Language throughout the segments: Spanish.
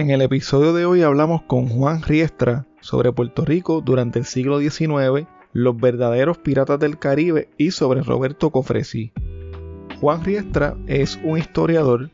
En el episodio de hoy hablamos con Juan Riestra sobre Puerto Rico durante el siglo XIX, los verdaderos piratas del Caribe y sobre Roberto Cofresí. Juan Riestra es un historiador,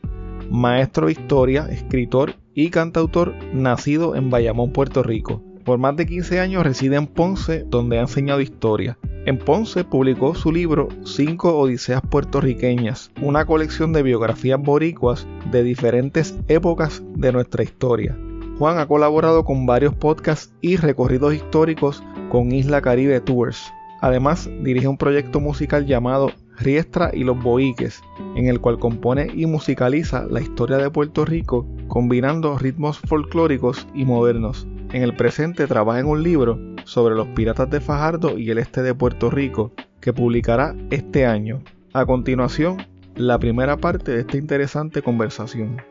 maestro de historia, escritor y cantautor nacido en Bayamón, Puerto Rico. Por más de 15 años reside en Ponce, donde ha enseñado historia. En Ponce publicó su libro Cinco Odiseas Puertorriqueñas, una colección de biografías boricuas de diferentes épocas de nuestra historia. Juan ha colaborado con varios podcasts y recorridos históricos con Isla Caribe Tours. Además, dirige un proyecto musical llamado Riestra y los Boiques, en el cual compone y musicaliza la historia de Puerto Rico combinando ritmos folclóricos y modernos. En el presente trabaja en un libro sobre los piratas de Fajardo y el este de Puerto Rico, que publicará este año. A continuación, la primera parte de esta interesante conversación.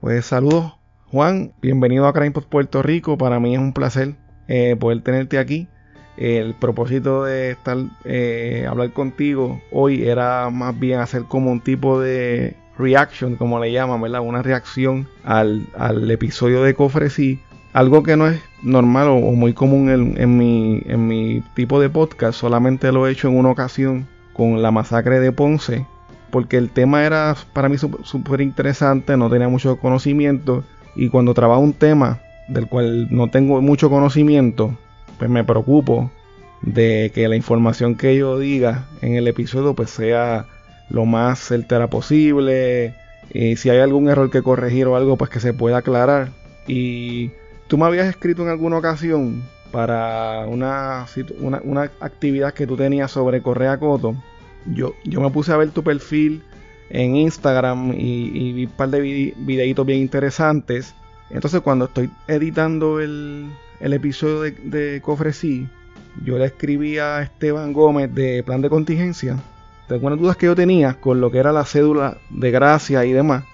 Pues saludos Juan, bienvenido a Crime Puerto Rico, para mí es un placer eh, poder tenerte aquí. El propósito de estar eh, hablar contigo hoy era más bien hacer como un tipo de reaction, como le llaman, ¿verdad? Una reacción al, episodio de Cofresí. Algo que no es normal o, muy común en, mi, en mi tipo de podcast, solamente lo he hecho en una ocasión con la masacre de Ponce, porque el tema era para mí súper interesante, no tenía mucho conocimiento, y cuando trabajo un tema del cual no tengo mucho conocimiento, pues me preocupo de que la información que yo diga en el episodio pues sea lo más certera posible. Y si hay algún error que corregir o algo, pues que se pueda aclarar. Y tú me habías escrito en alguna ocasión para una, una, actividad que tú tenías sobre Correa Coto. Yo, yo me puse a ver tu perfil en Instagram y, vi un par de videitos bien interesantes. Entonces cuando estoy editando el, el episodio de, de Cofresí, yo le escribí a Esteban Gómez de Plan de Contingencia de algunas dudas que yo tenía con lo que era la cédula de gracia y demás.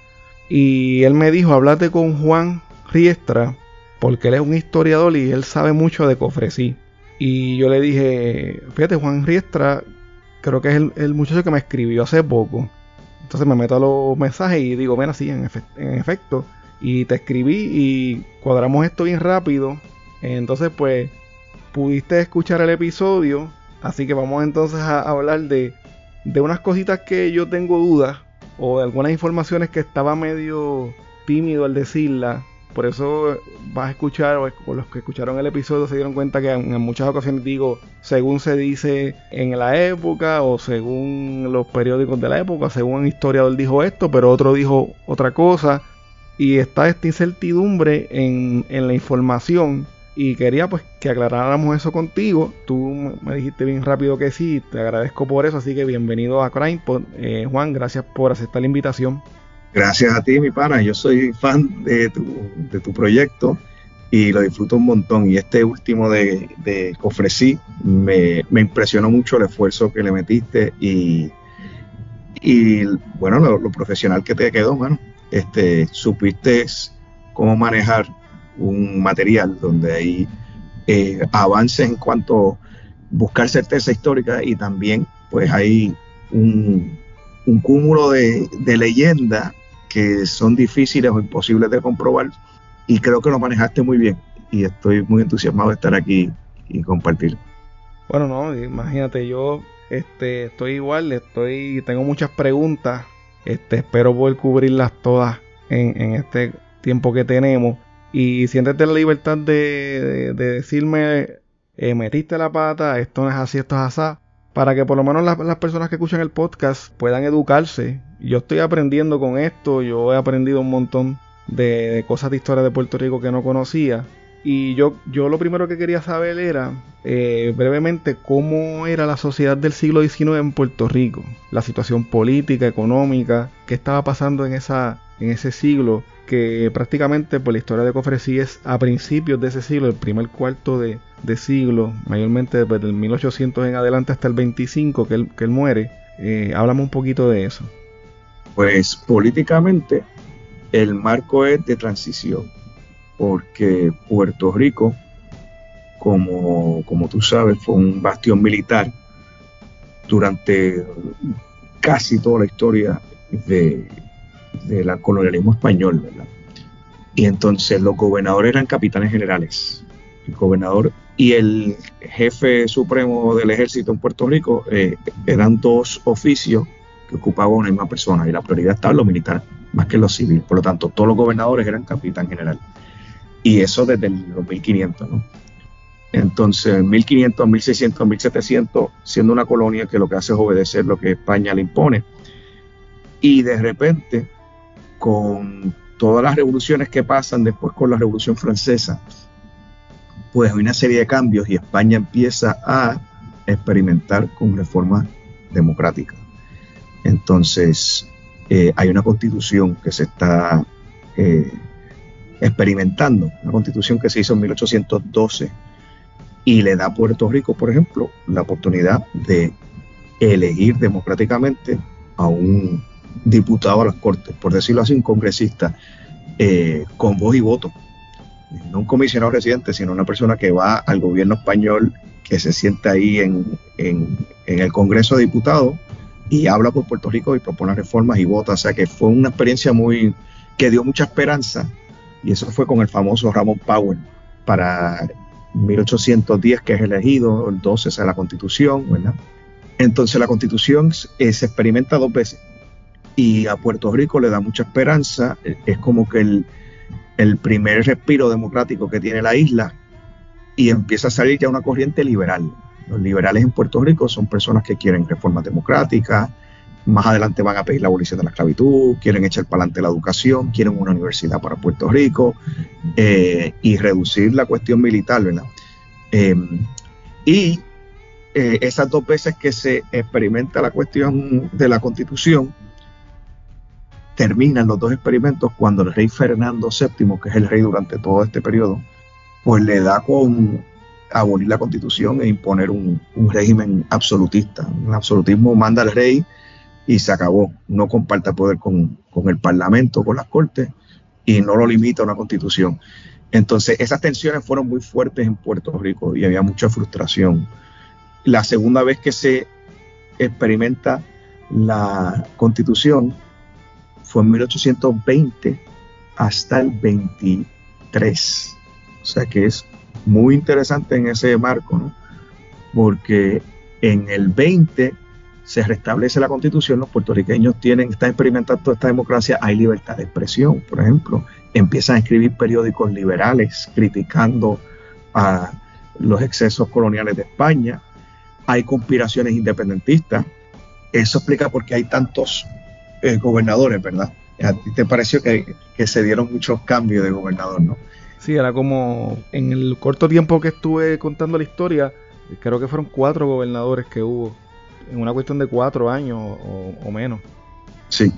Y él me dijo, hablate con Juan Riestra, porque él es un historiador y él sabe mucho de Cofresí. Y yo le dije, fíjate, Juan Riestra, creo que es el, muchacho que me escribió hace poco. Entonces me meto a los mensajes y digo, ven así, en, en efecto. Y te escribí y cuadramos esto bien rápido. Entonces, pues, pudiste escuchar el episodio. Así que vamos entonces a hablar de de unas cositas que yo tengo dudas o de algunas informaciones que estaba medio tímido al decirla Por eso vas a escuchar, o los que escucharon el episodio se dieron cuenta que en, muchas ocasiones digo según se dice en la época, o según los periódicos de la época, según un historiador dijo esto, pero otro dijo otra cosa. Y está esta incertidumbre en, en la información y quería pues que aclaráramos eso contigo. Tú me dijiste bien rápido que sí, te agradezco por eso, así que bienvenido a CrimePod. Eh, Juan, gracias por aceptar la invitación. Gracias a ti, mi pana. Yo soy fan de tu, de tu proyecto y lo disfruto un montón. Y este último de, de ofrecí me, me, impresionó mucho el esfuerzo que le metiste y, y bueno, lo, lo profesional que te quedó, mano. Este, supiste cómo manejar un material donde hay eh, avances en cuanto a buscar certeza histórica y también pues hay un, cúmulo de, leyendas que son difíciles o imposibles de comprobar y creo que lo manejaste muy bien y estoy muy entusiasmado de estar aquí y compartir. Bueno, no, imagínate, yo este, estoy igual, estoy, tengo muchas preguntas, este, espero poder cubrirlas todas en, en este tiempo que tenemos. Y siéntete la libertad de, decirme, eh, metiste la pata, esto no es así, esto es así. Para que por lo menos las, personas que escuchan el podcast puedan educarse. Yo estoy aprendiendo con esto, yo he aprendido un montón de, cosas de historia de Puerto Rico que no conocía. Y yo, yo lo primero que quería saber era eh, brevemente cómo era la sociedad del siglo XIX en Puerto Rico, la situación política, económica, qué estaba pasando en, esa, en ese siglo que prácticamente por la historia de Cofresí es a principios de ese siglo, el primer cuarto de, siglo, mayormente desde el 1800 en adelante hasta el 25 que él, que él muere. Eh, háblame un poquito de eso. Pues políticamente el marco es de transición, porque Puerto Rico, como, como tú sabes, fue un bastión militar durante casi toda la historia de, del colonialismo español, ¿verdad? Y entonces los gobernadores eran capitanes generales. El gobernador y el jefe supremo del ejército en Puerto Rico eh, eran dos oficios que ocupaban una misma persona y la prioridad estaba en lo militar más que en lo civil. Por lo tanto, todos los gobernadores eran capitán general. Y eso desde los 1500, ¿no? Entonces, 1500, 1600, 1700, siendo una colonia que lo que hace es obedecer lo que España le impone. Y de repente, con todas las revoluciones que pasan después con la Revolución Francesa, pues hay una serie de cambios y España empieza a experimentar con reformas democráticas. Entonces, eh, hay una constitución que se está eh, experimentando, una constitución que se hizo en 1812 y le da a Puerto Rico, por ejemplo, la oportunidad de elegir democráticamente a un diputado a las Cortes, por decirlo así, un congresista eh, con voz y voto. No un comisionado residente, sino una persona que va al gobierno español, que se sienta ahí en, el Congreso de Diputados y habla por Puerto Rico y propone reformas y vota. O sea que fue una experiencia muy que dio mucha esperanza y eso fue con el famoso Ramón Powell para 1810 que es elegido, el 12 es la constitución, ¿verdad? Entonces la constitución eh, se experimenta dos veces y a Puerto Rico le da mucha esperanza. Es como que el, primer respiro democrático que tiene la isla y empieza a salir ya una corriente liberal. Los liberales en Puerto Rico son personas que quieren reformas democráticas, más adelante van a pedir la abolición de la esclavitud, quieren echar para adelante la educación, quieren una universidad para Puerto Rico eh, y reducir la cuestión militar, ¿verdad? Em, y eh, esas dos veces que se experimenta la cuestión de la constitución, terminan los dos experimentos cuando el rey Fernando VII, que es el rey durante todo este periodo, pues le da con abolir la constitución e imponer un, régimen absolutista. Un absolutismo manda al rey y se acabó. No comparte poder con, con, el parlamento, con las cortes y no lo limita a una constitución. Entonces esas tensiones fueron muy fuertes en Puerto Rico y había mucha frustración. La segunda vez que se experimenta la constitución fue en 1820 hasta el 23. O sea que es muy interesante en ese marco, ¿no? Porque en el 20 se restablece la constitución, los puertorriqueños tienen, están experimentando toda esta democracia, hay libertad de expresión, por ejemplo, empiezan a escribir periódicos liberales criticando a los excesos coloniales de España, hay conspiraciones independentistas, eso explica por qué hay tantos eh, gobernadores, ¿verdad? ¿A ti te pareció que, que, se dieron muchos cambios de gobernador, no? Sí, era como en el corto tiempo que estuve contando la historia, creo que fueron cuatro gobernadores que hubo en una cuestión de cuatro años o, menos. Sí,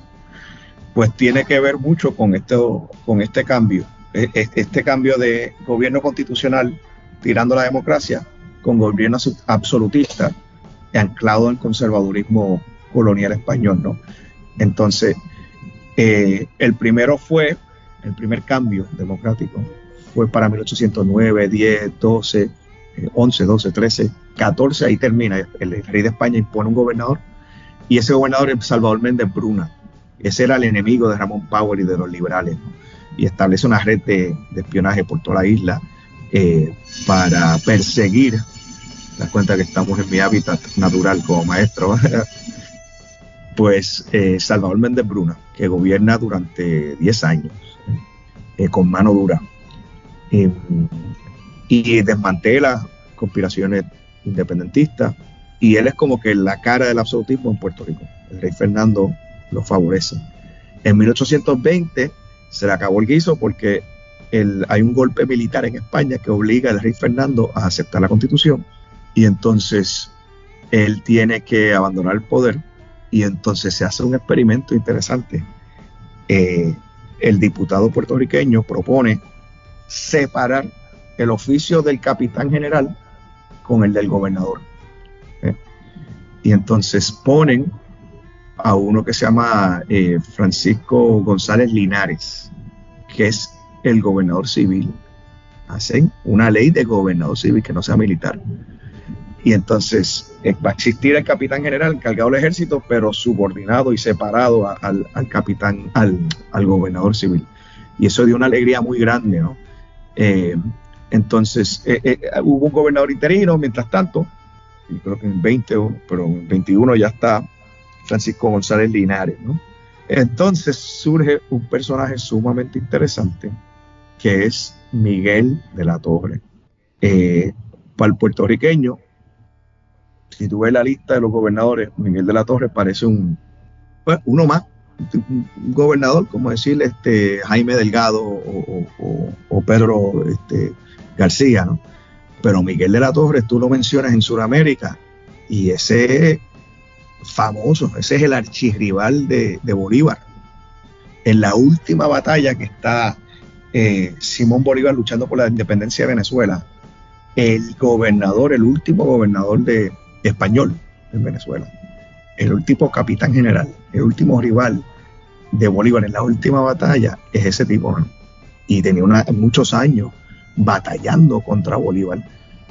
pues tiene que ver mucho con, esto, con este cambio, e, e, este cambio de gobierno constitucional tirando la democracia con gobierno absolutista anclado en conservadurismo colonial español, ¿no? Entonces, eh, el primero fue, el primer cambio democrático fue para 1809, 10, 12, 11, 12, 13, 14, ahí termina. El, rey de España impone un gobernador y ese gobernador es Salvador Méndez Bruna. Ese era el enemigo de Ramón Power y de los liberales. Y establece una red de, espionaje por toda la isla eh, para perseguir, das cuenta que estamos en mi hábitat natural como maestro, pues eh, Salvador Méndez Bruna, que gobierna durante 10 años eh, con mano dura y desmantela conspiraciones independentistas y él es como que la cara del absolutismo en Puerto Rico. El rey Fernando lo favorece. En 1820 se le acabó el guiso porque hay un golpe militar en España que obliga al rey Fernando a aceptar la constitución y entonces él tiene que abandonar el poder y entonces se hace un experimento interesante. Eh, el diputado puertorriqueño propone separar el oficio del capitán general con el del gobernador. ¿eh? Y entonces ponen a uno que se llama eh, Francisco González Linares, que es el gobernador civil. Hacen una ley de gobernador civil que no sea militar. Y entonces eh, va a existir el capitán general encargado del ejército, pero subordinado y separado al, capitán, al, gobernador civil. Y eso dio una alegría muy grande, ¿no? Entonces, eh, eh, hubo un gobernador interino, mientras tanto, creo que en 20, pero en 21 ya está Francisco González Linares. Entonces surge un personaje sumamente interesante, que es Miguel de la Torre. Eh, para el puertorriqueño, si tú ves la lista de los gobernadores, Miguel de la Torre parece un, pues, uno más, un gobernador, como decir este, Jaime Delgado o, Pedro este, García, ¿no? Pero Miguel de la Torre, tú lo mencionas en Sudamérica, y ese es famoso, ese es el archirrival de, Bolívar. En la última batalla que está eh, Simón Bolívar luchando por la independencia de Venezuela, el gobernador, el último gobernador de español en Venezuela, el último capitán general, el último rival de Bolívar en la última batalla es ese tipo, ¿no? Y tenía muchos años batallando contra Bolívar.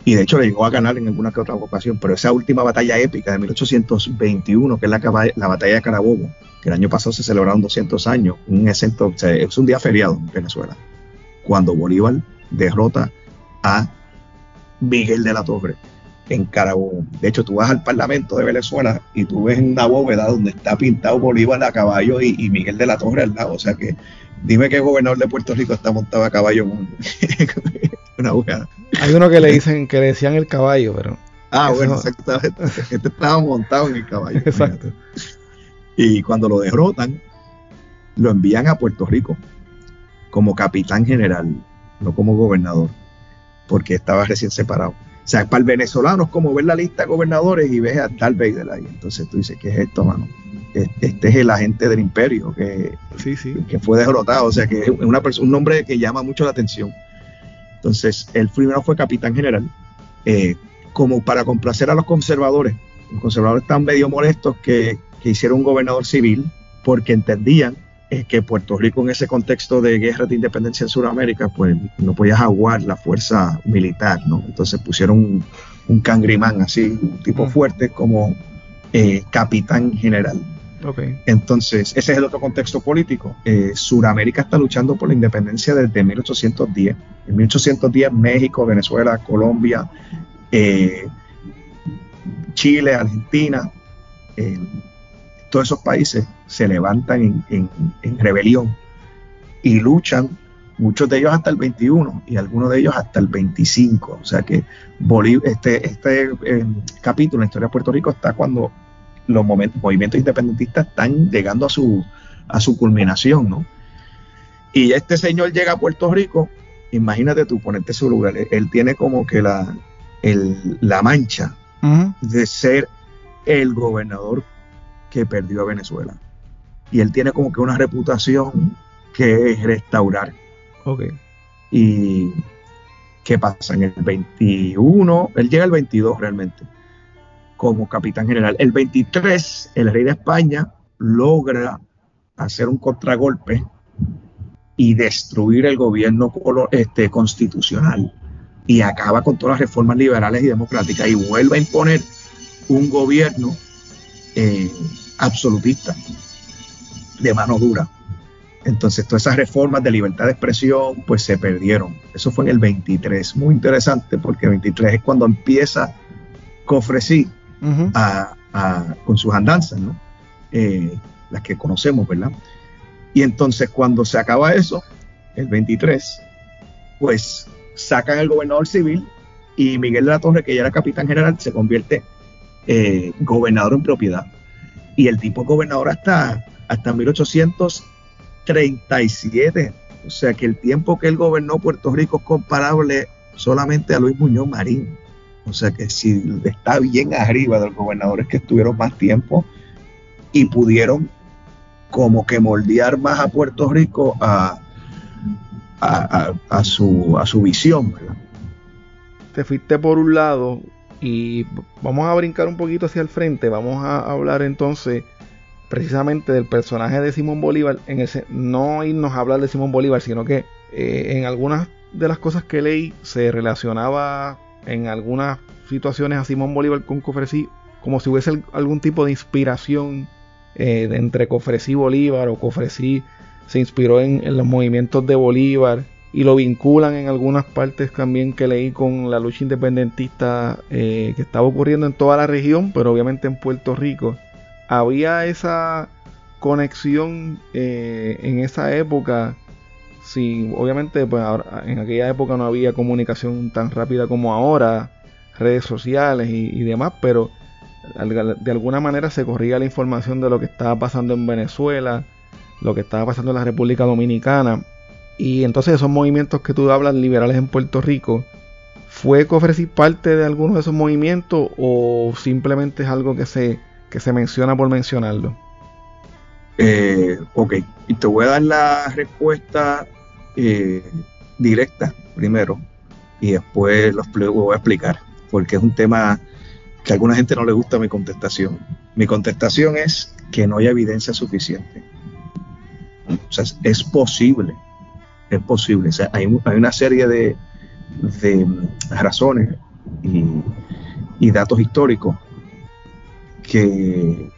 Y de hecho le llegó a ganar en alguna que otra ocasión, pero esa última batalla épica de 1821, que es la, la batalla de Carabobo, que el año pasado se celebraron 200 años, un es un día feriado en Venezuela, cuando Bolívar derrota a Miguel de la Torre en Carabobo. De hecho, tú vas al Parlamento de Venezuela y tú ves una bóveda donde está pintado Bolívar a caballo y, y Miguel de la Torre al lado. O sea que Dime qué gobernador de Puerto Rico está montado a caballo con una búsqueda. Hay uno que le dicen que le decían el caballo, pero. Ah, bueno, exactamente. Este estaba montado en el caballo. Exacto. Y cuando lo derrotan, lo envían a Puerto Rico como capitán general, no como gobernador, porque estaba recién separado. O sea, para el venezolano es como ver la lista de gobernadores y ves a Tal Vader ahí. Entonces tú dices, ¿qué es esto, mano? Este es el agente del imperio que, que fue derrotado. O sea, que es una un nombre que llama mucho la atención. Entonces, el primero fue capitán general, eh, como para complacer a los conservadores. Los conservadores están medio molestos que, que hicieron un gobernador civil porque entendían es que Puerto Rico en ese contexto de guerra de independencia en Sudamérica, pues no podía jaguar la fuerza militar, ¿no? Entonces pusieron un, cangrimán así, un tipo fuerte como eh, capitán general. Okay. Entonces, ese es el otro contexto político. Eh, Sudamérica está luchando por la independencia desde 1810. En 1810 México, Venezuela, Colombia, eh, Chile, Argentina, todos esos países se levantan en, rebelión y luchan, muchos de ellos hasta el 21 y algunos de ellos hasta el 25. O sea que este, este eh, capítulo en la historia de Puerto Rico está cuando los movimientos independentistas están llegando a su, a su culminación, ¿no? Y este señor llega a Puerto Rico, imagínate tú, ponerte su lugar, él tiene como que la, la mancha de ser el gobernador que perdió a Venezuela. Y él tiene como que una reputación que es restaurar. Ok. Y ¿qué pasa? En el 21, él llega el 22 realmente, como capitán general. El 23, el rey de España logra hacer un contragolpe y destruir el gobierno este, constitucional y acaba con todas las reformas liberales y democráticas y vuelve a imponer un gobierno eh, absolutista de mano dura. Entonces todas esas reformas de libertad de expresión pues se perdieron. Eso fue en el 23, muy interesante porque el 23 es cuando empieza Cofresí con sus andanzas, ¿no? Eh, las que conocemos, ¿verdad? Y entonces cuando se acaba eso, el 23, pues sacan al gobernador civil y Miguel de la Torre, que ya era capitán general, se convierte eh, gobernador en propiedad. Y el tipo gobernador hasta, hasta 1837. O sea que el tiempo que él gobernó Puerto Rico es comparable solamente a Luis Muñoz Marín. O sea que si está bien arriba de los gobernadores que estuvieron más tiempo y pudieron como que moldear más a Puerto Rico a, a, su, a su visión. Te fuiste por un lado y vamos a brincar un poquito hacia el frente. Vamos a hablar entonces precisamente del personaje de Simón Bolívar. En ese, no irnos a hablar de Simón Bolívar, sino que eh, en algunas de las cosas que leí se relacionaba en algunas situaciones a Simón Bolívar con Cofresí como si hubiese algún tipo de inspiración eh, entre Cofresí y Bolívar o Cofresí se inspiró en, los movimientos de Bolívar y lo vinculan en algunas partes también que leí con la lucha independentista eh, que estaba ocurriendo en toda la región, pero obviamente en Puerto Rico. Había esa conexión eh, en esa época. Sí, obviamente pues en aquella época no había comunicación tan rápida como ahora, redes sociales y demás, pero de alguna manera se corría la información de lo que estaba pasando en Venezuela, lo que estaba pasando en la República Dominicana. Y entonces esos movimientos que tú hablas liberales en Puerto Rico, ¿fue Cofresi parte de alguno de esos movimientos o simplemente es algo que se, que se menciona por mencionarlo? Eh, ok, y te voy a dar la respuesta eh, directa primero y después lo voy a explicar, porque es un tema que a alguna gente no le gusta mi contestación. Mi contestación es que no hay evidencia suficiente. O sea, es posible, es posible. O sea, hay, una serie de, razones y, datos históricos que,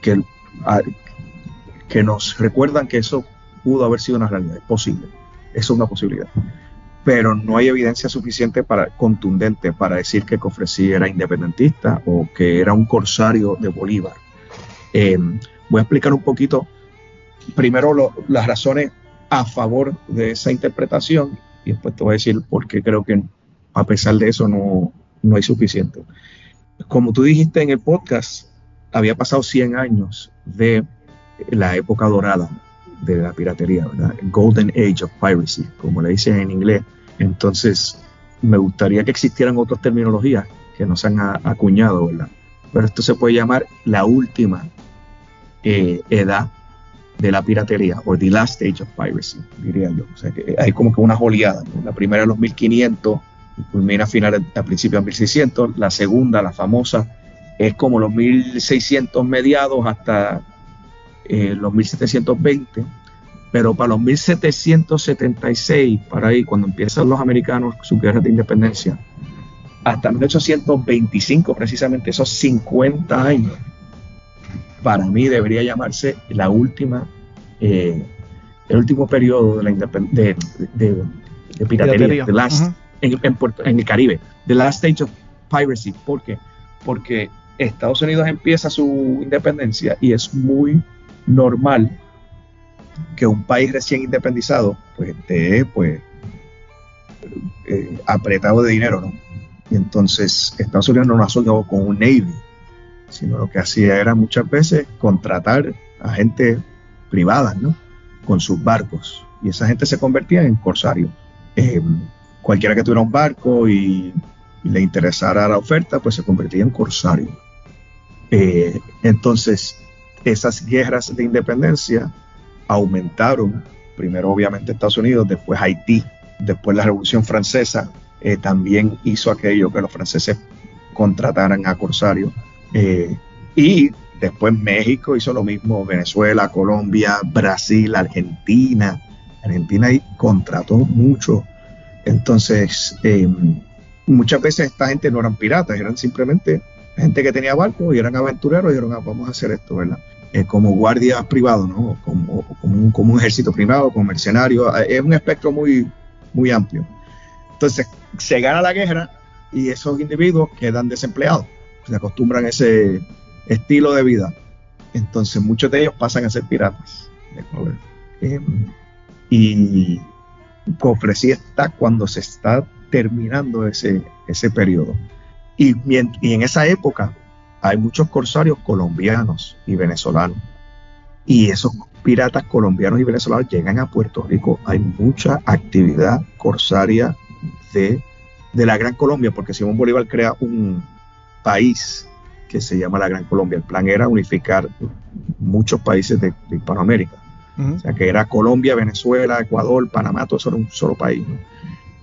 que nos recuerdan que eso pudo haber sido una realidad. Es posible. Es una posibilidad pero no hay evidencia suficiente para contundente para decir que Cofresí era independentista o que era un corsario de Bolívar. Eh, voy a explicar un poquito primero las razones a favor de esa interpretación y después te voy a decir por qué creo que a pesar de eso no, no hay suficiente. Como tú dijiste en el podcast, había pasado 100 años de la época dorada de la piratería, ¿verdad? Golden Age of Piracy, como le dicen en inglés. Entonces, me gustaría que existieran otras terminologías que no se han acuñado, ¿verdad? Pero esto se puede llamar la última eh, edad de la piratería, o the last age of piracy, diría yo. O sea, que hay como que una oleada. La primera en los 1500, culmina a finales, a principios de 1600. La segunda, la famosa, es como los 1600 mediados hasta eh, los 1720, pero para los 1776, para ahí, cuando empiezan los americanos su guerra de independencia, hasta 1825, precisamente esos 50 años, para mí debería llamarse la última, eh, el último periodo de la de, de, piratería, en, el Caribe, the last stage of piracy. ¿Por qué? Porque Estados Unidos empieza su independencia y es muy normal que un país recién independizado pues esté pues eh, apretado de dinero, ¿no? Y entonces Estados Unidos no nació con un Navy, sino lo que hacía era muchas veces contratar a gente privada, ¿no? Con sus barcos. Y esa gente se convertía en corsarios. Eh, cualquiera que tuviera un barco y, le interesara la oferta, pues se convertía en corsario. Eh, entonces, esas guerras de independencia aumentaron, primero obviamente Estados Unidos, después Haití, después la Revolución Francesa eh, también hizo aquello que los franceses contrataran a corsarios. Eh, y después México hizo lo mismo, Venezuela, Colombia, Brasil, Argentina. Argentina contrató mucho entonces, eh, muchas veces esta gente no eran piratas, eran simplemente gente que tenía barcos y eran aventureros y dijeron, ah, vamos a hacer esto, ¿verdad? Eh, como guardias privados, ¿no? Como, como, un, ejército privado, como mercenarios, eh, es un espectro muy, muy amplio. Entonces, se gana la guerra y esos individuos quedan desempleados, se acostumbran a ese estilo de vida. Entonces, muchos de ellos pasan a ser piratas. y Cofresí está cuando se está terminando ese, ese periodo. Y, y en esa época hay muchos corsarios colombianos y venezolanos. Y esos piratas colombianos y venezolanos llegan a Puerto Rico. Hay mucha actividad corsaria de, de la Gran Colombia, porque Simón Bolívar crea un país que se llama la Gran Colombia. El plan era unificar muchos países de Hispanoamérica. O sea, que era Colombia, Venezuela, Ecuador, Panamá, todo eso era un solo país.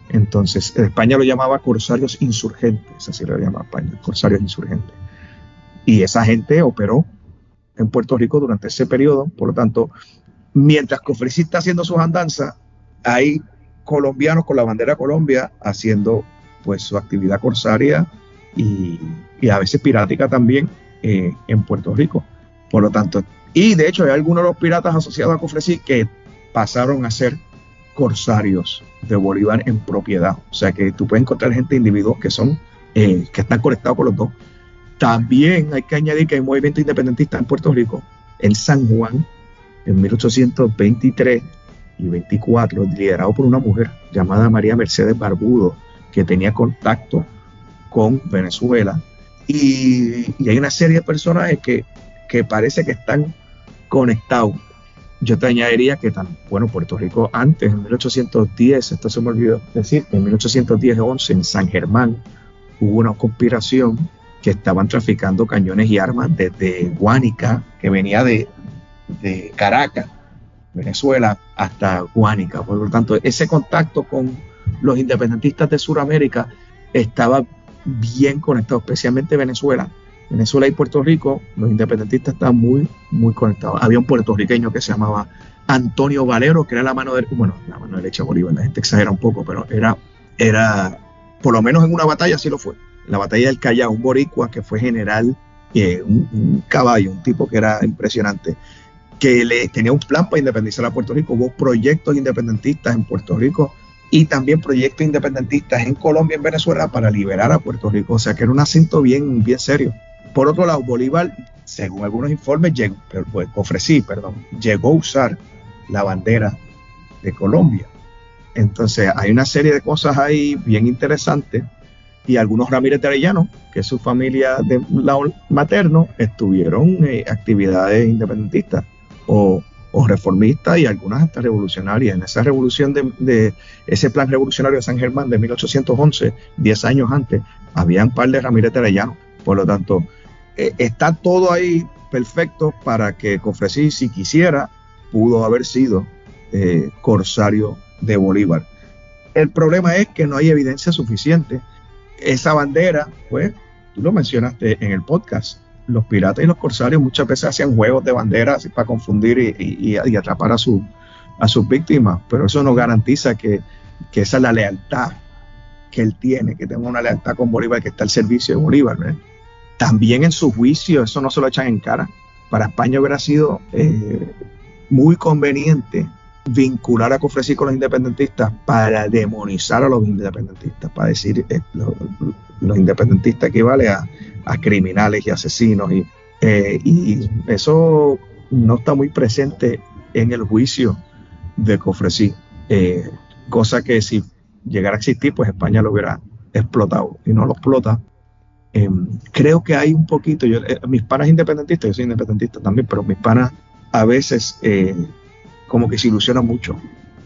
Entonces, España lo llamaba corsarios insurgentes, así lo llamaba España, corsarios insurgentes. Y esa gente operó en Puerto Rico durante ese periodo, por lo tanto, mientras Cofresí está haciendo sus andanzas, hay colombianos con la bandera Colombia haciendo pues su actividad corsaria y, a veces pirática también eh, en Puerto Rico. Por lo tanto, y de hecho hay algunos de los piratas asociados a Cofresí que pasaron a ser corsarios de Bolívar en propiedad. O sea que tú puedes encontrar gente, individuos que son, eh, que están conectados con los dos. También hay que añadir que hay un movimiento independentista en Puerto Rico, en San Juan, en 1823 y 24, liderado por una mujer llamada María Mercedes Barbudo, que tenía contacto con Venezuela. Y, y hay una serie de personajes que que parece que están conectados. Yo te añadiría que tan, bueno, Puerto Rico antes, en 1810, esto se me olvidó decir, en 1810-11 en San Germán hubo una conspiración que estaban traficando cañones y armas desde Guánica, que venía de, de Caracas, Venezuela, hasta Guánica. Por lo tanto, ese contacto con los independentistas de Sudamérica estaba bien conectado, especialmente Venezuela, Venezuela y Puerto Rico, los independentistas están muy, muy conectados. Había un puertorriqueño que se llamaba Antonio Valero, que era la mano de, bueno, la mano derecha de Bolívar, la gente exagera un poco, pero era, era, por lo menos en una batalla sí lo fue. La batalla del Callao, un boricua que fue general, eh, un, caballo, un tipo que era impresionante, que le, tenía un plan para independizar a Puerto Rico. Hubo proyectos independentistas en Puerto Rico y también proyectos independentistas en Colombia y en Venezuela para liberar a Puerto Rico. O sea que era un asunto bien, bien serio. Por otro lado, Bolívar, según algunos informes, llegó, pues, ofrecí, perdón, llegó a usar la bandera de Colombia. Entonces, hay una serie de cosas ahí bien interesantes. Y algunos Ramírez de Arellano, que es su familia de lado materno, estuvieron en actividades independentistas o, reformistas y algunas hasta revolucionarias. En esa revolución de, de, ese plan revolucionario de San Germán de 1811, 10 años antes, había un par de Ramírez de Arellano. Por lo tanto, eh, está todo ahí perfecto para que Cofresí, si quisiera, pudo haber sido eh, corsario de Bolívar. El problema es que no hay evidencia suficiente. Esa bandera, pues, tú lo mencionaste en el podcast, los piratas y los corsarios muchas veces hacían juegos de banderas para confundir y, atrapar a, su, sus víctimas, pero eso no garantiza que, esa es la lealtad que él tiene, que tenga una lealtad con Bolívar, que está al servicio de Bolívar. También en su juicio, eso no se lo echan en cara. Para España hubiera sido eh, muy conveniente vincular a Cofresí con los independentistas para demonizar a los independentistas, para decir eh, los independentistas equivale a, criminales y asesinos. Y, eh, y eso no está muy presente en el juicio de Cofresí, eh, cosa que si llegara a existir, pues España lo hubiera explotado y no lo explota. Em, creo que hay un poquito, yo, mis panas independentistas, yo soy independentista también, pero mis panas a veces como que se ilusiona mucho,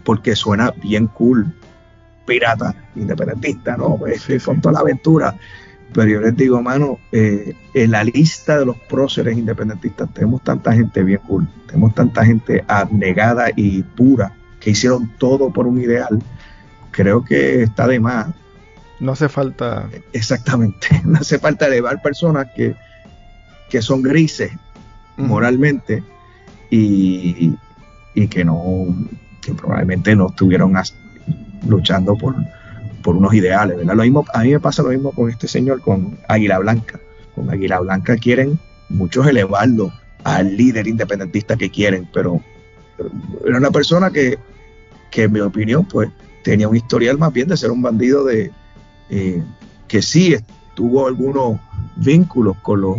porque suena bien cool, pirata, independentista, ¿no? Pues, con toda la aventura. Pero yo les digo, mano, eh, en la lista de los próceres independentistas tenemos tanta gente bien cool, tenemos tanta gente abnegada y pura, que hicieron todo por un ideal. Creo que está de más. No hace falta. Exactamente, no hace falta elevar personas que, que son grises moralmente y, y que no que probablemente no estuvieron luchando por, por unos ideales, ¿verdad? Lo mismo, a mí me pasa lo mismo con este señor, con Águila Blanca. Con Águila Blanca quieren muchos elevarlo al líder independentista que quieren, pero era una persona que, que en mi opinión, pues tenía un historial más bien de ser un bandido de eh, que sí tuvo algunos vínculos con los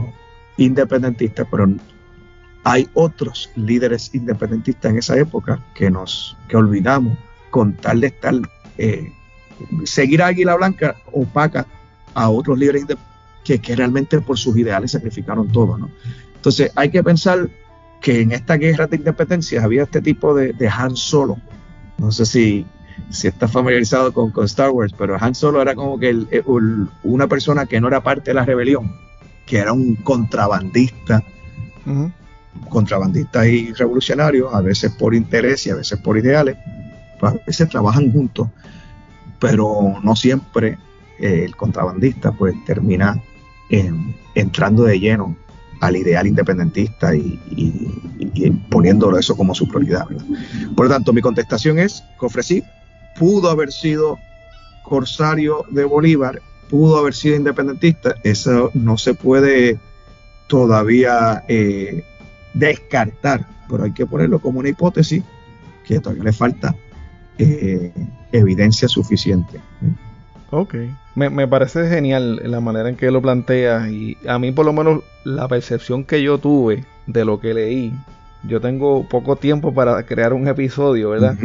independentistas, pero hay otros líderes independentistas en esa época que nos que olvidamos con tal de estar eh, seguir a Águila Blanca opaca a otros líderes que, que, realmente por sus ideales sacrificaron todo, ¿no? Entonces hay que pensar que en esta guerra de independencia había este tipo de, de Han Solo. No sé si, si está familiarizado con, con, Star Wars, pero Han Solo era como que una persona que no era parte de la rebelión, que era un contrabandista, contrabandistas y revolucionarios, a veces por interés y a veces por ideales, pues a veces trabajan juntos, pero no siempre eh, el contrabandista pues termina entrando de lleno al ideal independentista y, poniéndolo eso como su prioridad. Por lo tanto, mi contestación es que ofrecí, pudo haber sido corsario de Bolívar, pudo haber sido independentista, eso no se puede todavía eh, descartar, pero hay que ponerlo como una hipótesis que todavía le falta eh, evidencia suficiente. Ok, me, parece genial la manera en que lo planteas y a mí por lo menos la percepción que yo tuve de lo que leí, yo tengo poco tiempo para crear un episodio, ¿verdad?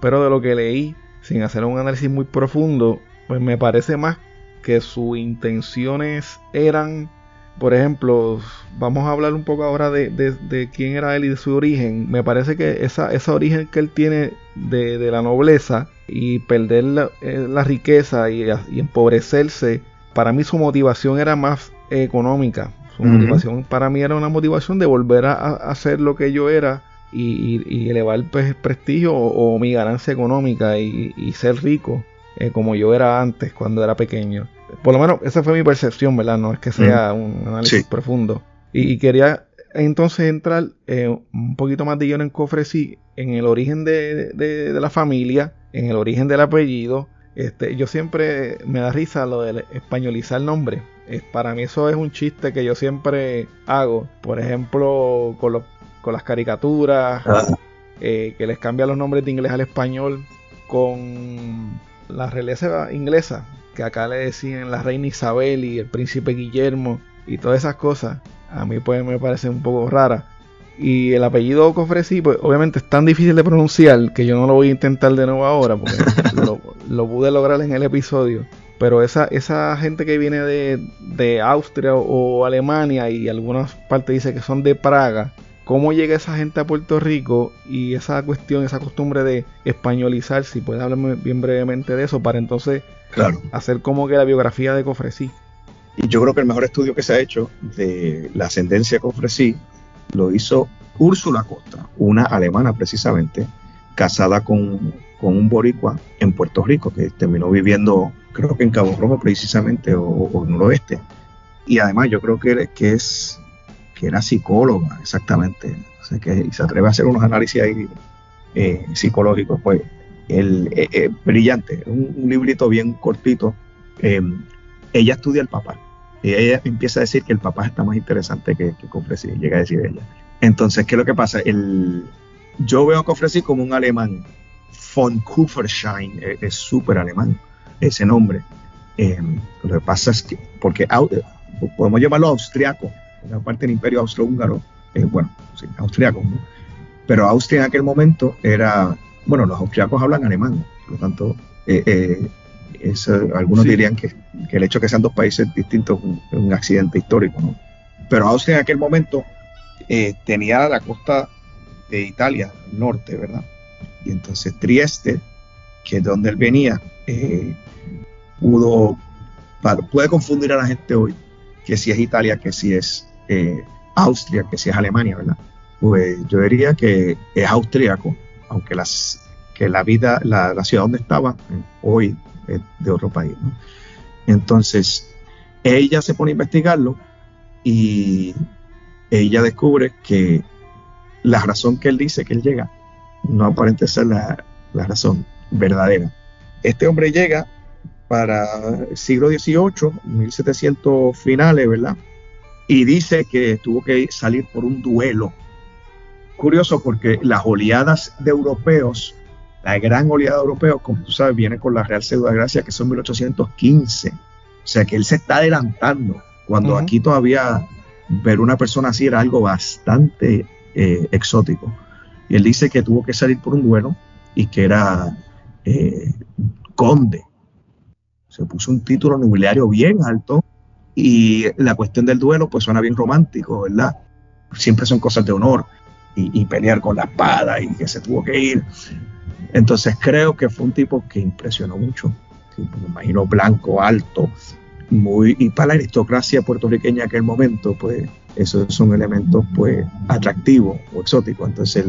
Pero de lo que leí, sin hacer un análisis muy profundo, pues me parece más que sus intenciones eran por ejemplo, vamos a hablar un poco ahora de, quién era él y de su origen. Me parece que esa, esa origen que él tiene de, la nobleza y perder la, eh, riqueza y, empobrecerse, para mí su motivación era más económica. Su motivación para mí era una motivación de volver a, hacer lo que yo era y, elevar el pues, prestigio o, mi ganancia económica y, ser rico eh, como yo era antes cuando era pequeño. Por lo menos esa fue mi percepción, ¿verdad? No es que sea un análisis profundo. Y, quería entonces entrar eh, un poquito más de lleno en Cofresí, en el origen de, la familia, en el origen del apellido. Este, yo siempre me da risa lo de españolizar el nombre. para mí eso es un chiste que yo siempre hago. Por ejemplo, con, con las caricaturas, ah. eh, que les cambia los nombres de inglés al español, con la realeza inglesa que acá le decían la reina Isabel y el príncipe Guillermo y todas esas cosas, a mí pues me parece un poco rara. Y el apellido Cofresí, pues obviamente es tan difícil de pronunciar que yo no lo voy a intentar de nuevo ahora, porque lo, pude lograr en el episodio. Pero esa, esa gente que viene de, de Austria o Alemania y algunas partes dice que son de Praga, cómo llega esa gente a Puerto Rico y esa cuestión, esa costumbre de españolizar, si puede hablarme bien brevemente de eso, para entonces hacer como que la biografía de Cofresí. Y yo creo que el mejor estudio que se ha hecho de la ascendencia de Cofresí lo hizo Úrsula Costa, una alemana precisamente, casada con, un boricua en Puerto Rico, que terminó viviendo, creo que en Cabo Rojo precisamente, o, o en noroeste. Y además yo creo que, que es que era psicóloga, exactamente, que, y se atreve a hacer unos análisis ahí eh, psicológicos, pues, el, eh, eh, brillante, un, librito bien cortito. ella estudia el papá, y ella empieza a decir que el papá está más interesante que, que llega a decir ella. Entonces, ¿qué es lo que pasa? El, yo veo a Cofresí como un alemán. Von Kufferschein es súper alemán, ese nombre. Lo que pasa es que, porque podemos llamarlo austriaco, una parte del imperio austrohúngaro, eh, bueno, sí, austriaco, pero Austria en aquel momento era, bueno, los austriacos hablan alemán, por lo tanto, eh, algunos dirían que, el hecho de que sean dos países distintos es un, accidente histórico, ¿no? Pero Austria en aquel momento tenía la costa de Italia, norte, ¿verdad? Y entonces Trieste, que es donde él venía, eh, pudo, puede confundir a la gente hoy que si es Italia, que si es eh, Austria, que si es Alemania, ¿verdad? Pues yo diría que es austríaco, aunque las, que la vida, la, ciudad donde estaba eh, hoy es de otro país. Entonces, ella se pone a investigarlo y ella descubre que la razón que él dice que él llega no aparente ser la, razón verdadera. Este hombre llega para el siglo XVIII, 1700 finales, ¿verdad? Y dice que tuvo que salir por un duelo. Curioso porque las oleadas de europeos, la gran oleada de europeos, como tú sabes, viene con la Real Cédula de Gracia, que son 1815. O sea que él se está adelantando, cuando aquí todavía ver una persona así era algo bastante eh, exótico. Y él dice que tuvo que salir por un duelo y que era eh, conde. Se puso un título nobiliario bien alto y la cuestión del duelo pues suena bien romántico, ¿verdad? Siempre son cosas de honor y, pelear con la espada y que se tuvo que ir. Entonces creo que fue un tipo que impresionó mucho. me imagino blanco, alto, muy, y para la aristocracia puertorriqueña en aquel momento, pues esos son elementos pues atractivos o exóticos. Entonces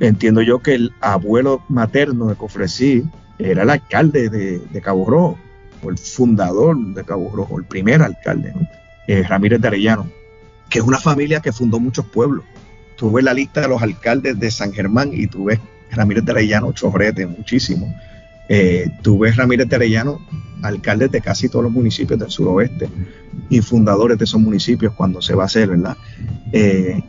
entiendo yo que el abuelo materno de Cofresí era el alcalde de, Cabo Rojo, o el fundador de Cabo Rojo, el primer alcalde, eh, Ramírez de Arellano, que es una familia que fundó muchos pueblos. Tú ves la lista de los alcaldes de San Germán y tú ves Ramírez de Arellano, Chorrete, muchísimo. Eh, tú ves Ramírez de Arellano, alcaldes de casi todos los municipios del suroeste y fundadores de esos municipios cuando se va a hacer, ¿verdad? Eh,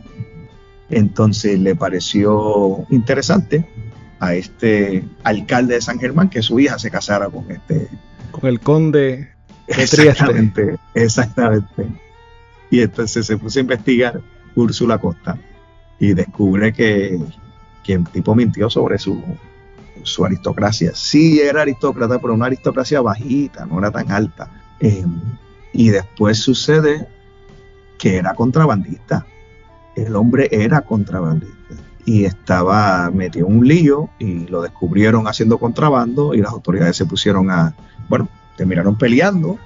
entonces le pareció interesante a este alcalde de San Germán que su hija se casara con este... El conde de Exactamente, exactamente. Y entonces se puso a investigar Úrsula Costa y descubre que, que un tipo mintió sobre su, su aristocracia. Sí era aristócrata, pero una aristocracia bajita, no era tan alta. Eh, y después sucede que era contrabandista. El hombre era contrabandista y estaba metido en un lío y lo descubrieron haciendo contrabando y las autoridades se pusieron a, bueno, terminaron peleando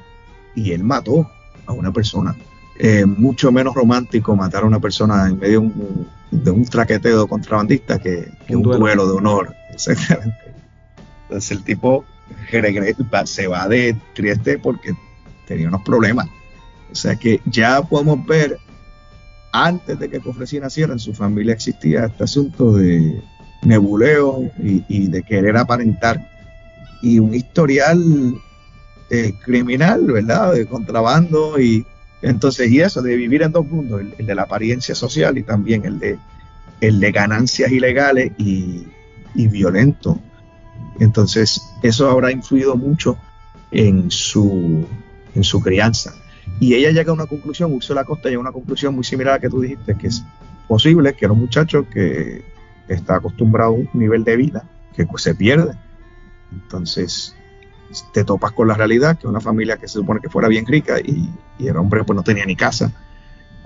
y él mató a una persona. Eh, mucho menos romántico matar a una persona en medio de un, traqueteo contrabandista que, un, duelo. de honor. Exactamente. Entonces el tipo se va de Trieste porque tenía unos problemas. O sea que ya podemos ver, antes de que Cofresí naciera, en su familia existía este asunto de nebuleo y, de querer aparentar y un historial eh, criminal, ¿verdad? De contrabando y entonces y eso de vivir en dos mundos, el, de la apariencia social y también el de el de ganancias ilegales y, y violento. Entonces eso habrá influido mucho en su en su crianza. Y ella llega a una conclusión, Ursula Costa llega a una conclusión muy similar a la que tú dijiste, que es posible que era un muchacho que está acostumbrado a un nivel de vida que pues, se pierde. Entonces te topas con la realidad que una familia que se supone que fuera bien rica y, el hombre pues no tenía ni casa.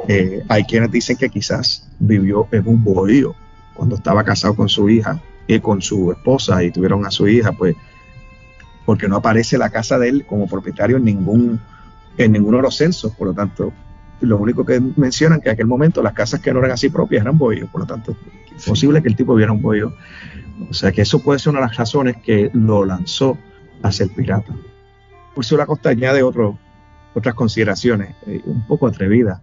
Eh, hay quienes dicen que quizás vivió en un bohío cuando estaba casado con su hija y con su esposa y tuvieron a su hija, pues porque no aparece la casa de él como propietario en ningún en ninguno de los censos, por lo tanto, lo único que mencionan que en aquel momento las casas que no eran así propias eran bohíos, por lo tanto, es posible que el tipo viera un bohío. O sea que eso puede ser una de las razones que lo lanzó a ser pirata. Ursula Costa añade otro, otras consideraciones, eh, un poco atrevidas.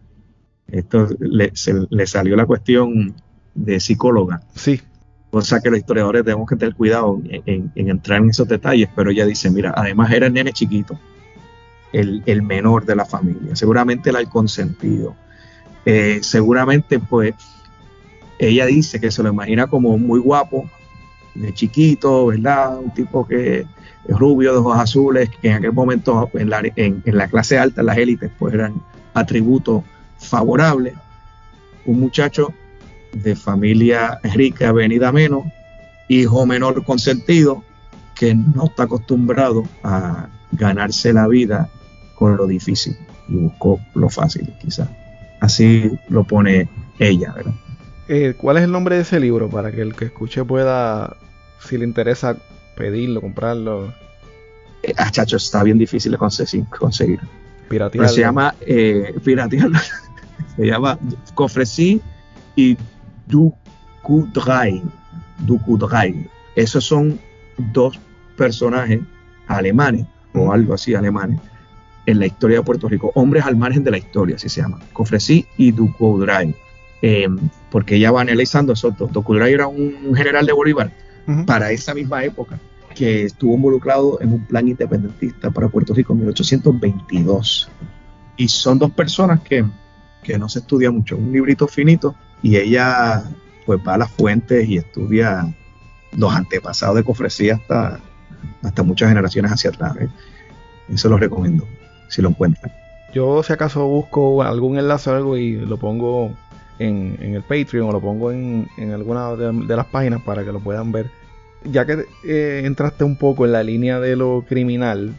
Esto le, le salió la cuestión de psicóloga. Sí. O sea que los historiadores tenemos que tener cuidado en, entrar en esos detalles, pero ella dice, mira, además era el nene chiquito, el, menor de la familia, seguramente era el consentido. Eh, seguramente pues ella dice que se lo imagina como muy guapo, de chiquito, ¿verdad? Un tipo que es rubio, de ojos azules, que en aquel momento en la, en, la clase alta, las élites, pues eran atributos favorables. Un muchacho de familia rica, venida menos, hijo menor consentido, que no está acostumbrado a ganarse la vida con lo difícil y buscó lo fácil, quizás. Así lo pone ella, ¿verdad? Eh, ¿Cuál es el nombre de ese libro para que el que escuche pueda, si le interesa, pedirlo, comprarlo? Eh, ah, chacho, está bien difícil de conseguir. Piratearlo. se llama eh, se llama Cofresí y Dukudrai. Dukudrai. Esos son dos personajes alemanes o algo así alemanes en la historia de Puerto Rico. Hombres al margen de la historia, así se llama. Cofresí y Dukudrai. Eh, porque ella va analizando esos dos. era un general de Bolívar para esa misma época que estuvo involucrado en un plan independentista para Puerto Rico en 1822. Y son dos personas que, no se estudia mucho, un librito finito y ella pues va a las fuentes y estudia los antepasados de Cofresía hasta, hasta muchas generaciones hacia atrás. ¿eh? Eso lo recomiendo, si lo encuentran. Yo si acaso busco algún enlace o algo y lo pongo en, el Patreon o lo pongo en, alguna de, las páginas para que lo puedan ver. Ya que eh, entraste un poco en la línea de lo criminal,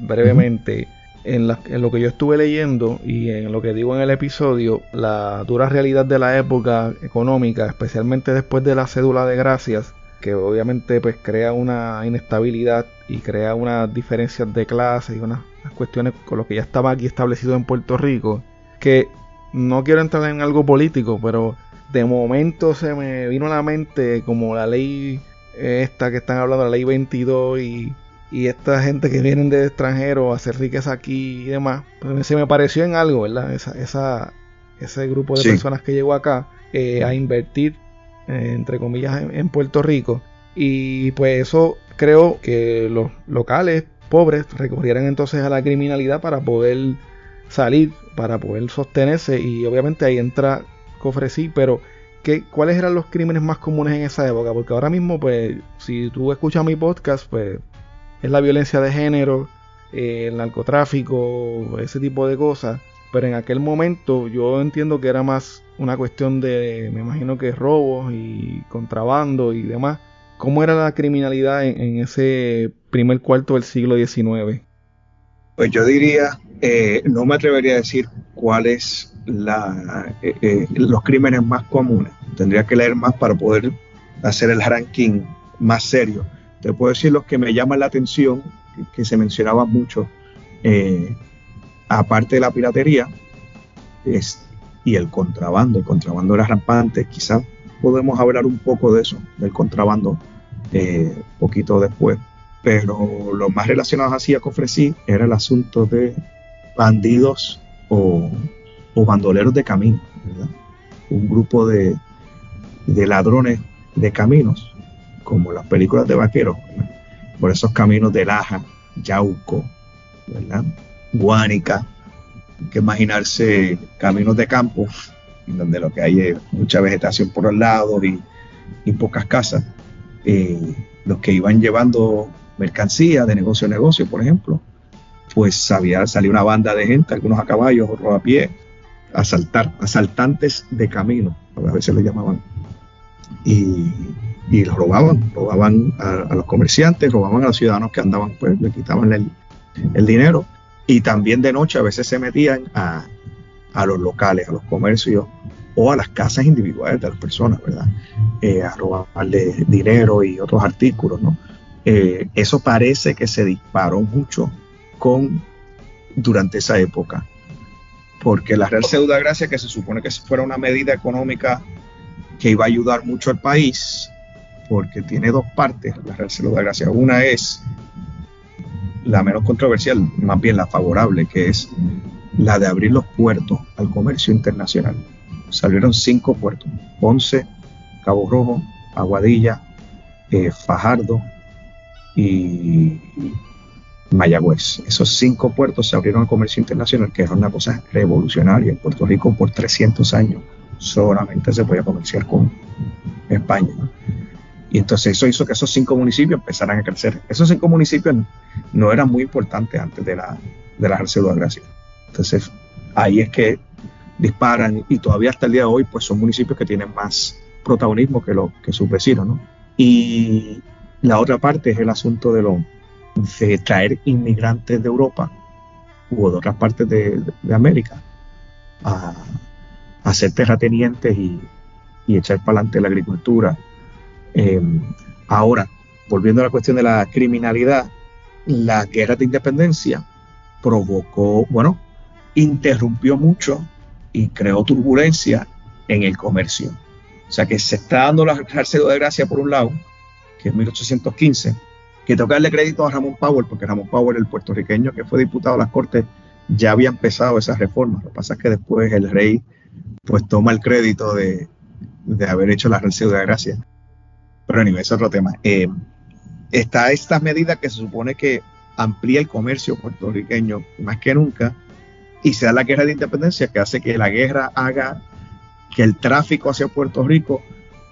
brevemente, en, lo que yo estuve leyendo y en lo que digo en el episodio, la dura realidad de la época económica, especialmente después de la cédula de gracias, que obviamente pues crea una inestabilidad y crea unas diferencias de clase y unas cuestiones con lo que ya estaba aquí establecido en Puerto Rico, que no quiero entrar en algo político, pero de momento se me vino a la mente como la ley esta que están hablando, la ley 22 y, y esta gente que vienen de extranjero a hacer riqueza aquí y demás, pues se me pareció en algo, ¿verdad? Esa, esa, ese grupo de personas que llegó acá eh, a invertir, eh, entre comillas, en, Puerto Rico. Y pues eso creo que los locales pobres recurrieran entonces a la criminalidad para poder salir para poder sostenerse y obviamente ahí entra Cofresí, pero ¿qué, ¿cuáles eran los crímenes más comunes en esa época? Porque ahora mismo, pues, si tú escuchas mi podcast, pues es la violencia de género, eh, el narcotráfico, ese tipo de cosas. Pero en aquel momento yo entiendo que era más una cuestión de, me imagino que robos y contrabando y demás. ¿Cómo era la criminalidad en, ese primer cuarto del siglo XIX? Pues yo diría eh, no me atrevería a decir cuáles eh, eh, los crímenes más comunes. Tendría que leer más para poder hacer el ranking más serio. Te puedo decir los que me llaman la atención, que, se mencionaba mucho, aparte de la piratería, y el contrabando. El contrabando era rampante. Quizás podemos hablar un poco de eso, del contrabando, poquito después. Pero lo más relacionado así a Cofresí era el asunto de bandidos o, bandoleros de camino, Un grupo de, ladrones de caminos, como las películas de vaqueros, por esos caminos de Laja, Yauco, ¿verdad? Guánica, que imaginarse caminos de campo, donde lo que hay es mucha vegetación por los lados y, pocas casas. Eh, los que iban llevando mercancía de negocio a negocio, por ejemplo, pues había salió una banda de gente, algunos a caballo, otros a pie, a asaltantes de camino, a veces le llamaban. Y, y los robaban, robaban a, los comerciantes, robaban a los ciudadanos que andaban, pues le quitaban el, dinero. Y también de noche a veces se metían a, los locales, a los comercios o a las casas individuales de las personas, ¿verdad? Eh, a robarle dinero y otros artículos, ¿no? Eh, eso parece que se disparó mucho con durante esa época. Porque la Real Gracia, que se supone que fuera una medida económica que iba a ayudar mucho al país, porque tiene dos partes, la Real Gracia. Una es la menos controversial, más bien la favorable, que es la de abrir los puertos al comercio internacional. Salieron cinco puertos, Ponce, Cabo Rojo, Aguadilla, eh, Fajardo y Mayagüez. Esos cinco puertos se abrieron al comercio internacional, que era una cosa revolucionaria. En Puerto Rico por 300 años solamente se podía comerciar con España. Y entonces eso hizo que esos cinco municipios empezaran a crecer. Esos cinco municipios no eran muy importantes antes de la, de la de. Entonces ahí es que disparan y todavía hasta el día de hoy pues son municipios que tienen más protagonismo que, lo, que sus vecinos. ¿no? Y la otra parte es el asunto de, lo, de traer inmigrantes de Europa u de otras partes de, América a, a, ser terratenientes y, y echar para adelante la agricultura Em, ahora, volviendo a la cuestión de la criminalidad, la guerra de independencia provocó, bueno, interrumpió mucho y creó turbulencia en el comercio. O sea que se está dando la cárcel de gracia por un lado, que es 1815, que toca darle crédito a Ramón Powell, porque Ramón Powell, el puertorriqueño que fue diputado a las Cortes, ya había empezado esas reformas. Lo que pasa es que después el rey pues toma el crédito de, de haber hecho la cárcel de gracia. Pero nivel es otro tema. Eh, está esta medida que se supone que amplía el comercio puertorriqueño más que nunca y se da la guerra de independencia que hace que la guerra haga que el tráfico hacia Puerto Rico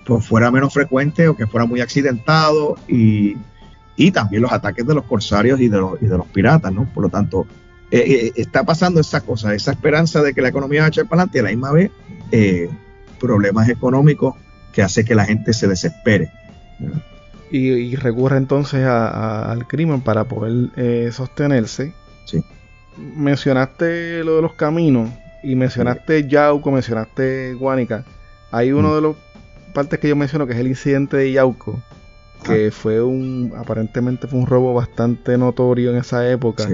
pues fuera menos frecuente o que fuera muy accidentado y, también los ataques de los corsarios y de los, y de los piratas, ¿no? Por lo tanto, eh, eh, está pasando esa cosa, esa esperanza de que la economía va a echar para adelante y a la misma vez problemas económicos que hace que la gente se desespere. Y, recurre entonces al crimen para poder eh, sostenerse. Sí. Mencionaste lo de los caminos y mencionaste Yauco, mencionaste Guánica. Hay uno mm. de los partes que yo menciono que es el incidente de Yauco, que fue un, aparentemente fue un robo bastante notorio en esa época,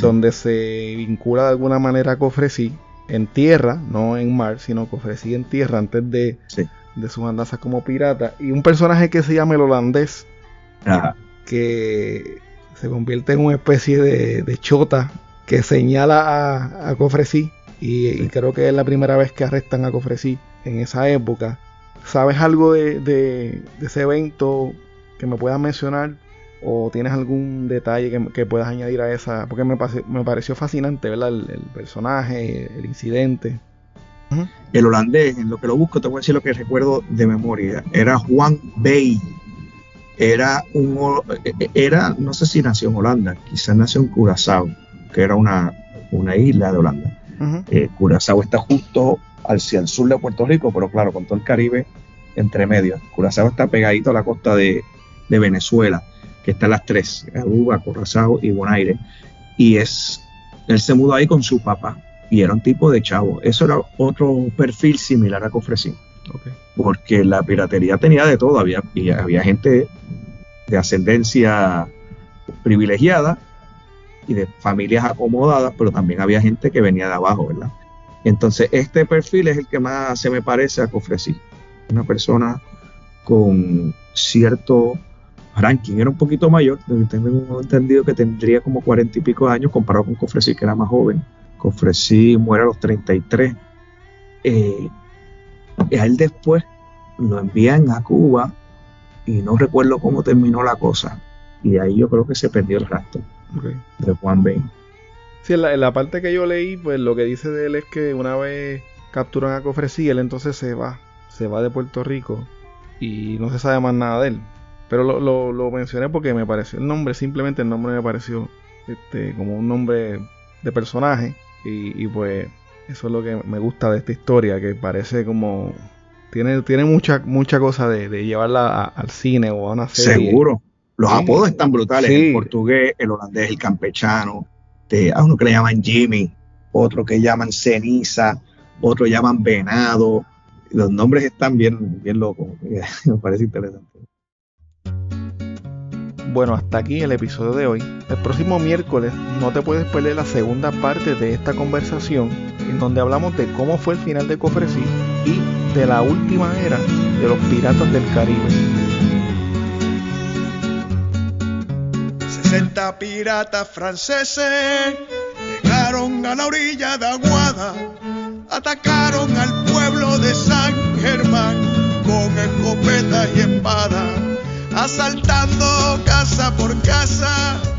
donde se vincula de alguna manera a Cofresí en tierra, no en mar, sino Cofresí en tierra antes de, de sus andanzas como pirata. Y un personaje que se llama el holandés, que se convierte en una especie de, chota que señala a, a Cofresí. Y, creo que es la primera vez que arrestan a Cofresí en esa época. ¿Sabes algo de, ese evento que me puedas mencionar? ¿O tienes algún detalle que, puedas añadir a esa? Porque me, me pareció fascinante, ¿verdad? el personaje, el incidente. El holandés, en lo que lo busco, te voy a decir lo que recuerdo de memoria. Era Juan Bay. Era un, era, no sé si nació en Holanda, quizás nació en Curazao, que era una, una isla de Holanda. Eh, Curazao está justo hacia el sur de Puerto Rico, pero claro, con todo el Caribe entre medio. Curazao está pegadito a la costa de, de Venezuela, que está a las tres, Aruba, Curazao y Bonaire. Y es, él se mudó ahí con su papá, y era un tipo de chavo. Eso era otro perfil similar a Cofresí. Porque la piratería tenía de todo. Había, había gente de ascendencia privilegiada y de familias acomodadas, pero también había gente que venía de abajo, ¿verdad? Entonces, este perfil es el que más se me parece a Cofresí. Una persona con cierto ranking. Era un poquito mayor, tengo entendido que tendría como cuarenta y pico años comparado con Cofresí, que era más joven que ofrecí muere a los 33. Eh, a él después lo envían a Cuba y no recuerdo cómo terminó la cosa. Y ahí yo creo que se perdió el rastro de Juan Bain. Sí, en la, parte que yo leí, pues lo que dice de él es que una vez capturan a Cofresí, él entonces se va, se va de Puerto Rico y no se sabe más nada de él. Pero lo, lo mencioné porque me pareció el nombre, simplemente el nombre me pareció este, como un nombre de personaje y, pues eso es lo que me gusta de esta historia, que parece como... Tiene, tiene mucha, mucha cosa de, llevarla al cine o a una serie. Seguro. Los apodos están brutales. El portugués, el holandés, el campechano. De, a uno que le llaman Jimmy, otro que llaman Ceniza, otro llaman Venado. Los nombres están bien, bien locos. me parece interesante. Bueno, hasta aquí el episodio de hoy. El próximo miércoles no te puedes perder la segunda parte de esta conversación en donde hablamos de cómo fue el final de Cofresí y de la última era de los piratas del Caribe. 60 piratas franceses llegaron a la orilla de Aguada, atacaron al pueblo de San Germán con escopetas y espadas asaltando casa por casa.